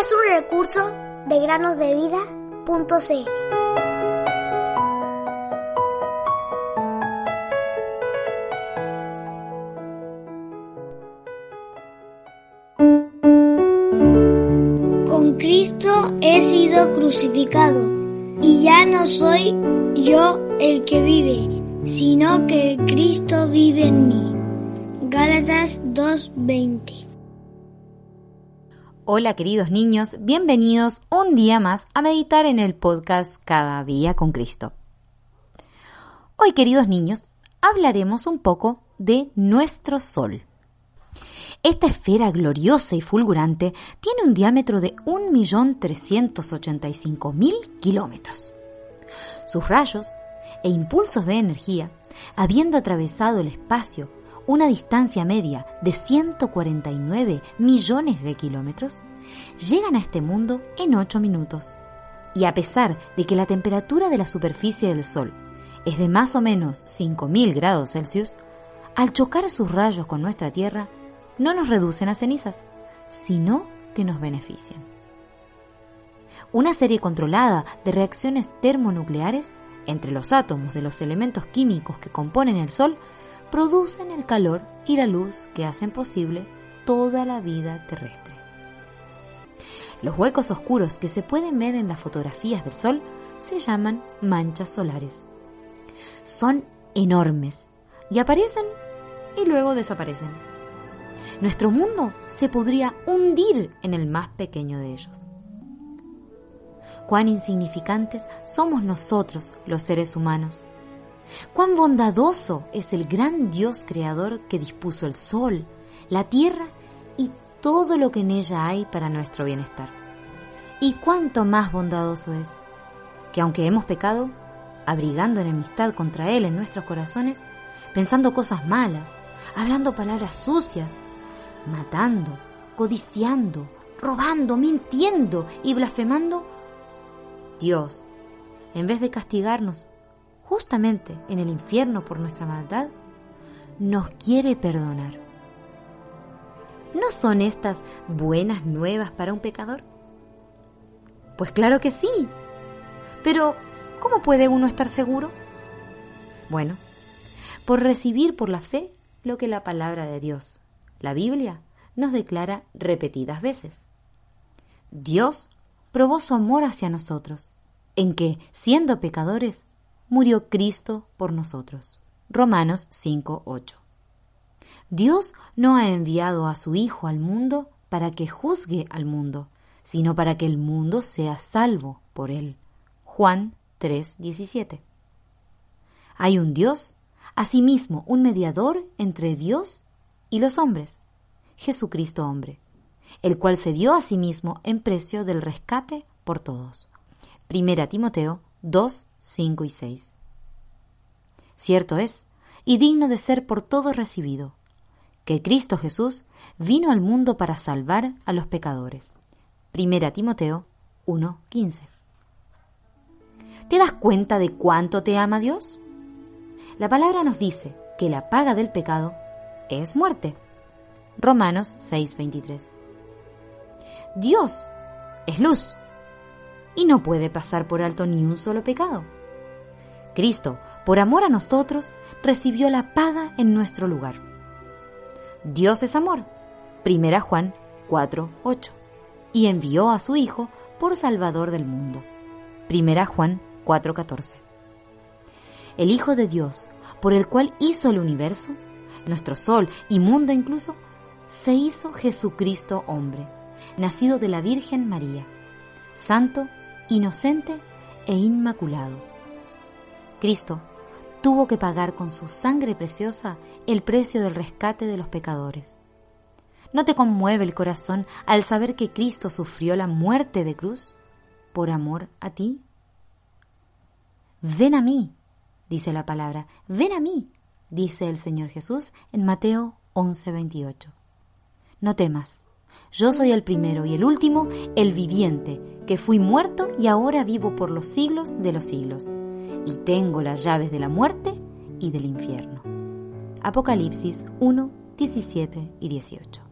Es un recurso de granosdevida.cl. Con Cristo he sido crucificado y ya no soy yo el que vive, sino que Cristo vive en mí. Gálatas 2:20 Hola queridos niños, bienvenidos un día más a meditar en el podcast Cada día con Cristo. Hoy queridos niños, hablaremos un poco de nuestro Sol. Esta esfera gloriosa y fulgurante tiene un diámetro de 1.385.000 kilómetros. Sus rayos e impulsos de energía, habiendo atravesado el espacio una distancia media de 149 millones de kilómetros, llegan a este mundo en 8 minutos. Y a pesar de que la temperatura de la superficie del Sol es de más o menos 5.000 grados Celsius, al chocar sus rayos con nuestra Tierra, no nos reducen a cenizas, sino que nos benefician. Una serie controlada de reacciones termonucleares entre los átomos de los elementos químicos que componen el Sol producen el calor y la luz que hacen posible toda la vida terrestre. Los huecos oscuros que se pueden ver en las fotografías del Sol se llaman manchas solares. Son enormes y aparecen y luego desaparecen. Nuestro mundo se podría hundir en el más pequeño de ellos. Cuán insignificantes somos nosotros, los seres humanos, Cuán bondadoso es el gran Dios creador que dispuso el sol, la tierra y todo lo que en ella hay para nuestro bienestar. Y cuánto más bondadoso es que aunque hemos pecado, abrigando enemistad contra Él en nuestros corazones, pensando cosas malas, hablando palabras sucias, matando, codiciando, robando, mintiendo y blasfemando, Dios, en vez de castigarnos, justamente en el infierno por nuestra maldad, nos quiere perdonar. ¿No son estas buenas nuevas para un pecador? Pues claro que sí. Pero, ¿cómo puede uno estar seguro? Bueno, por recibir por la fe lo que la palabra de Dios, la Biblia, nos declara repetidas veces. Dios probó su amor hacia nosotros, en que, siendo pecadores, murió Cristo por nosotros. Romanos 5:8. Dios no ha enviado a su Hijo al mundo para que juzgue al mundo, sino para que el mundo sea salvo por él. Juan 3:17. Hay un Dios, asimismo un mediador entre Dios y los hombres, Jesucristo hombre, el cual se dio a sí mismo en precio del rescate por todos. Primera Timoteo 2, 5 y 6. Cierto es, y digno de ser por todos recibido, que Cristo Jesús vino al mundo para salvar a los pecadores. Primera Timoteo 1, 15. ¿Te das cuenta de cuánto te ama Dios? La palabra nos dice que la paga del pecado es muerte. Romanos 6:23. Dios es luz y no puede pasar por alto ni un solo pecado. Cristo, por amor a nosotros, recibió la paga en nuestro lugar. Dios es amor. Primera Juan 4:8. Y envió a su Hijo por Salvador del mundo. Primera Juan 4:14. El Hijo de Dios, por el cual hizo el universo, nuestro sol y mundo incluso, se hizo Jesucristo hombre, nacido de la Virgen María, santo inocente e inmaculado. Cristo tuvo que pagar con su sangre preciosa el precio del rescate de los pecadores. ¿No te conmueve el corazón al saber que Cristo sufrió la muerte de cruz por amor a ti? Ven a mí, dice la palabra, ven a mí, dice el Señor Jesús en Mateo 11:28. No temas, yo soy el primero y el último, el viviente, que fui muerto y ahora vivo por los siglos de los siglos, y tengo las llaves de la muerte y del infierno. Apocalipsis 1, 17 y 18.